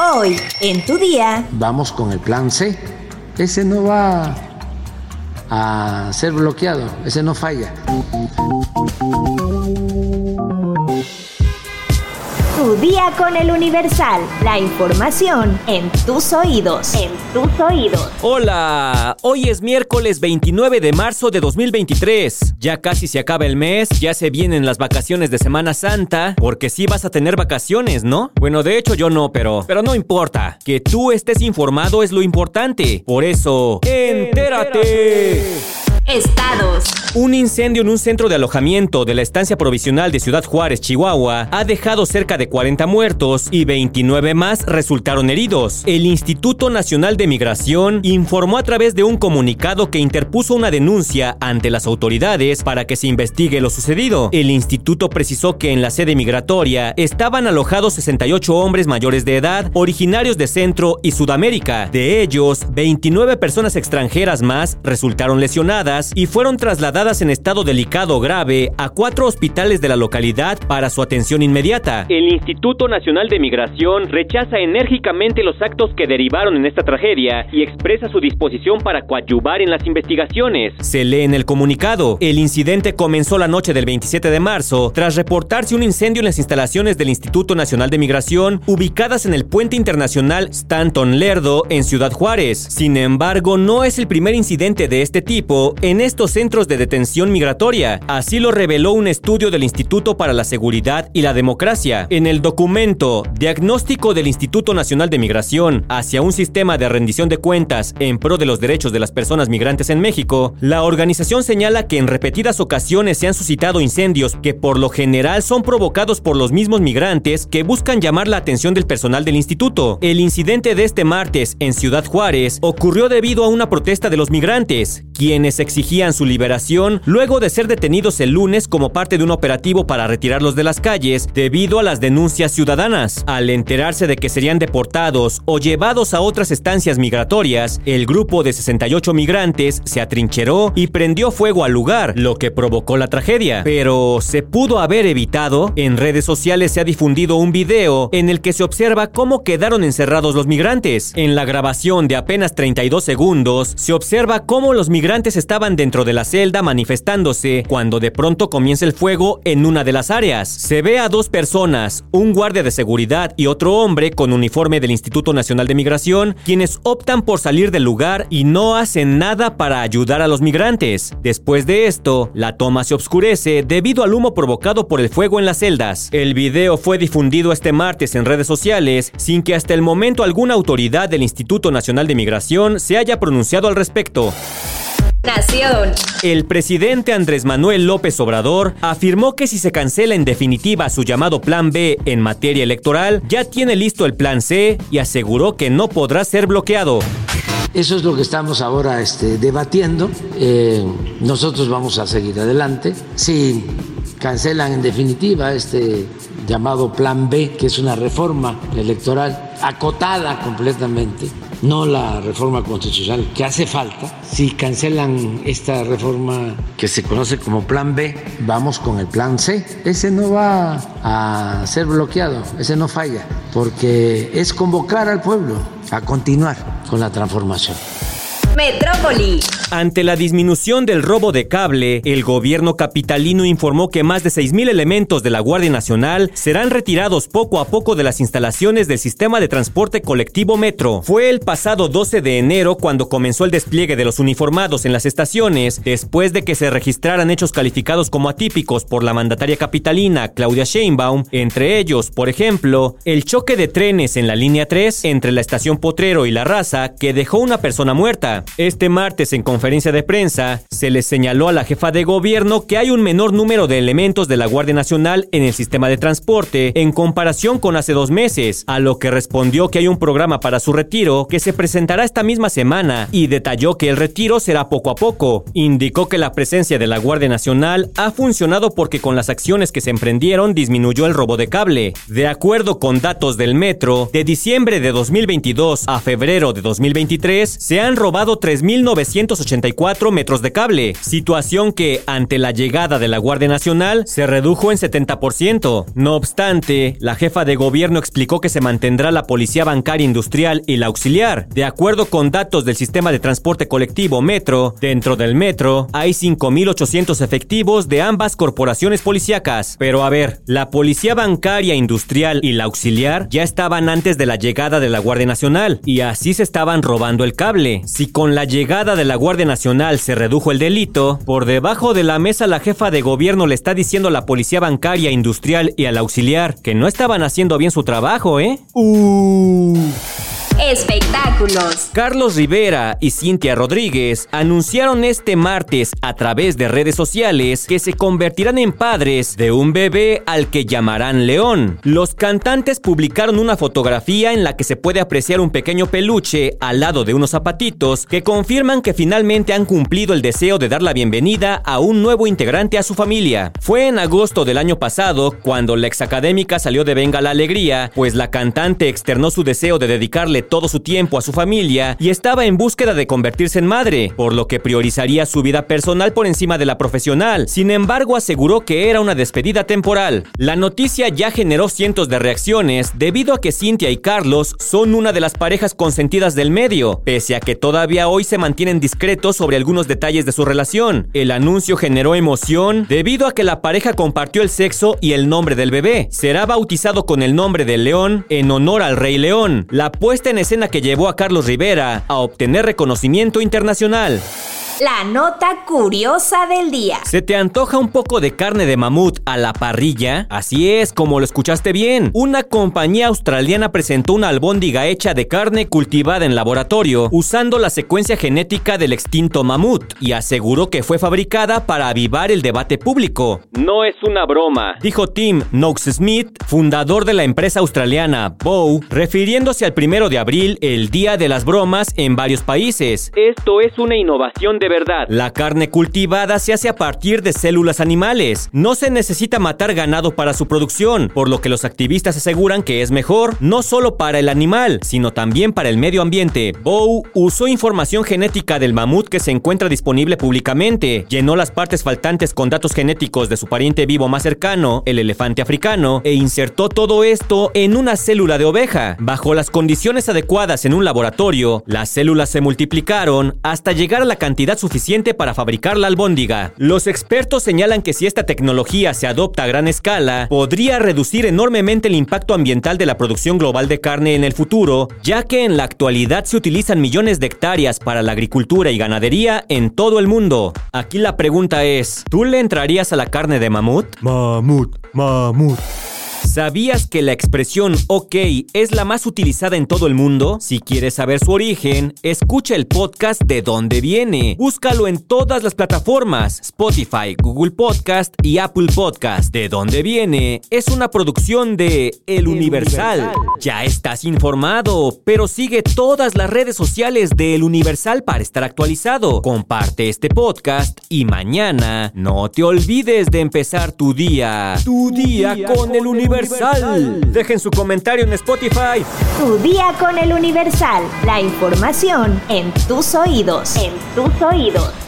Hoy, en tu día. Vamos con el plan C. Ese no va a ser bloqueado, ese no falla. Tu día con el Universal. La información en tus oídos. En tus oídos. Hola, hoy es miércoles 29 de marzo de 2023. Ya casi se acaba el mes, ya se vienen las vacaciones de Semana Santa, porque sí vas a tener vacaciones, ¿no? Bueno, de hecho yo no, pero pero no importa. Que tú estés informado es lo importante. Por eso, entérate. Estados. Un incendio en un centro de alojamiento de la estancia provisional de Ciudad Juárez, Chihuahua, ha dejado cerca de 40 muertos y 29 más resultaron heridos. El Instituto Nacional de Migración informó a través de un comunicado que interpuso una denuncia ante las autoridades para que se investigue lo sucedido. El instituto precisó que en la sede migratoria estaban alojados 68 hombres mayores de edad, originarios de Centro y Sudamérica. De ellos, 29 personas extranjeras más resultaron lesionadas y fueron trasladadas en estado delicado grave a cuatro hospitales de la localidad para su atención inmediata. El Instituto Nacional de Migración rechaza enérgicamente los actos que derivaron en esta tragedia y expresa su disposición para coadyuvar en las investigaciones. Se lee en el comunicado, el incidente comenzó la noche del 27 de marzo tras reportarse un incendio en las instalaciones del Instituto Nacional de Migración ubicadas en el puente internacional Stanton Lerdo en Ciudad Juárez. Sin embargo, no es el primer incidente de este tipo en estos centros de detención migratoria. Así lo reveló un estudio del Instituto para la Seguridad y la Democracia. En el documento Diagnóstico del Instituto Nacional de Migración hacia un sistema de rendición de cuentas en pro de los derechos de las personas migrantes en México, la organización señala que en repetidas ocasiones se han suscitado incendios que por lo general son provocados por los mismos migrantes que buscan llamar la atención del personal del instituto. El incidente de este martes en Ciudad Juárez ocurrió debido a una protesta de los migrantes, quienes exigían su liberación luego de ser detenidos el lunes como parte de un operativo para retirarlos de las calles debido a las denuncias ciudadanas. Al enterarse de que serían deportados o llevados a otras estancias migratorias, el grupo de 68 migrantes se atrincheró y prendió fuego al lugar, lo que provocó la tragedia. Pero se pudo haber evitado. En redes sociales se ha difundido un video en el que se observa cómo quedaron encerrados los migrantes. En la grabación de apenas 32 segundos se observa cómo los migrantes estaban dentro de la celda manifestándose cuando de pronto comienza el fuego en una de las áreas. Se ve a dos personas, un guardia de seguridad y otro hombre con uniforme del Instituto Nacional de Migración, quienes optan por salir del lugar y no hacen nada para ayudar a los migrantes. Después de esto, la toma se oscurece debido al humo provocado por el fuego en las celdas. El video fue difundido este martes en redes sociales sin que hasta el momento alguna autoridad del Instituto Nacional de Migración se haya pronunciado al respecto. Nación. El presidente Andrés Manuel López Obrador afirmó que si se cancela en definitiva su llamado Plan B en materia electoral, ya tiene listo el Plan C y aseguró que no podrá ser bloqueado. Eso es lo que estamos ahora este, debatiendo. Eh, nosotros vamos a seguir adelante. Si cancelan en definitiva este llamado Plan B, que es una reforma electoral acotada completamente, no la reforma constitucional que hace falta. Si cancelan esta reforma que se conoce como Plan B, vamos con el Plan C. Ese no va a ser bloqueado, ese no falla, porque es convocar al pueblo a continuar con la transformación. Metrópoli. Ante la disminución del robo de cable, el gobierno capitalino informó que más de 6.000 elementos de la Guardia Nacional serán retirados poco a poco de las instalaciones del sistema de transporte colectivo Metro. Fue el pasado 12 de enero cuando comenzó el despliegue de los uniformados en las estaciones, después de que se registraran hechos calificados como atípicos por la mandataria capitalina Claudia Sheinbaum, entre ellos, por ejemplo, el choque de trenes en la línea 3 entre la estación Potrero y La Raza que dejó una persona muerta. Este martes en conferencia de prensa se le señaló a la jefa de gobierno que hay un menor número de elementos de la Guardia Nacional en el sistema de transporte en comparación con hace dos meses, a lo que respondió que hay un programa para su retiro que se presentará esta misma semana y detalló que el retiro será poco a poco. Indicó que la presencia de la Guardia Nacional ha funcionado porque con las acciones que se emprendieron disminuyó el robo de cable. De acuerdo con datos del metro, de diciembre de 2022 a febrero de 2023 se han robado cortado 3.984 metros de cable, situación que, ante la llegada de la Guardia Nacional, se redujo en 70%. No obstante, la jefa de gobierno explicó que se mantendrá la Policía Bancaria Industrial y la Auxiliar. De acuerdo con datos del sistema de transporte colectivo Metro, dentro del Metro hay 5.800 efectivos de ambas corporaciones policíacas. Pero a ver, la Policía Bancaria Industrial y la Auxiliar ya estaban antes de la llegada de la Guardia Nacional y así se estaban robando el cable. Si con la llegada de la Guardia Nacional se redujo el delito, por debajo de la mesa la jefa de gobierno le está diciendo a la Policía Bancaria Industrial y al Auxiliar que no estaban haciendo bien su trabajo, ¿eh? Uh. Espectáculos. Carlos Rivera y Cintia Rodríguez anunciaron este martes a través de redes sociales que se convertirán en padres de un bebé al que llamarán León. Los cantantes publicaron una fotografía en la que se puede apreciar un pequeño peluche al lado de unos zapatitos que confirman que finalmente han cumplido el deseo de dar la bienvenida a un nuevo integrante a su familia. Fue en agosto del año pasado cuando la exacadémica salió de Venga la Alegría, pues la cantante externó su deseo de dedicarle todo su tiempo a su familia y estaba en búsqueda de convertirse en madre, por lo que priorizaría su vida personal por encima de la profesional. Sin embargo, aseguró que era una despedida temporal. La noticia ya generó cientos de reacciones debido a que Cintia y Carlos son una de las parejas consentidas del medio, pese a que todavía hoy se mantienen discretos sobre algunos detalles de su relación. El anuncio generó emoción debido a que la pareja compartió el sexo y el nombre del bebé. Será bautizado con el nombre de León en honor al Rey León. La puesta en escena que llevó a Carlos Rivera a obtener reconocimiento internacional. La nota curiosa del día. ¿Se te antoja un poco de carne de mamut a la parrilla? Así es, como lo escuchaste bien. Una compañía australiana presentó una albóndiga hecha de carne cultivada en laboratorio usando la secuencia genética del extinto mamut y aseguró que fue fabricada para avivar el debate público. No es una broma, dijo Tim Knox Smith, fundador de la empresa australiana Bow, refiriéndose al primero de abril, el Día de las Bromas en varios países. Esto es una innovación de verdad. La carne cultivada se hace a partir de células animales. No se necesita matar ganado para su producción, por lo que los activistas aseguran que es mejor no solo para el animal, sino también para el medio ambiente. Bow usó información genética del mamut que se encuentra disponible públicamente, llenó las partes faltantes con datos genéticos de su pariente vivo más cercano, el elefante africano, e insertó todo esto en una célula de oveja. Bajo las condiciones adecuadas en un laboratorio, las células se multiplicaron hasta llegar a la cantidad suficiente para fabricar la albóndiga. Los expertos señalan que si esta tecnología se adopta a gran escala, podría reducir enormemente el impacto ambiental de la producción global de carne en el futuro, ya que en la actualidad se utilizan millones de hectáreas para la agricultura y ganadería en todo el mundo. Aquí la pregunta es, ¿tú le entrarías a la carne de mamut? Mamut, mamut. ¿Sabías que la expresión OK es la más utilizada en todo el mundo? Si quieres saber su origen, escucha el podcast de dónde viene. Búscalo en todas las plataformas, Spotify, Google Podcast y Apple Podcast. De dónde viene es una producción de El, Universal. Universal. Ya estás informado, pero sigue todas las redes sociales de El Universal para estar actualizado. Comparte este podcast y mañana no te olvides de empezar tu día. Tu, día, día, con El Universal. Universal. Dejen su comentario en Spotify. Tu día con el Universal. La información en tus oídos. En tus oídos.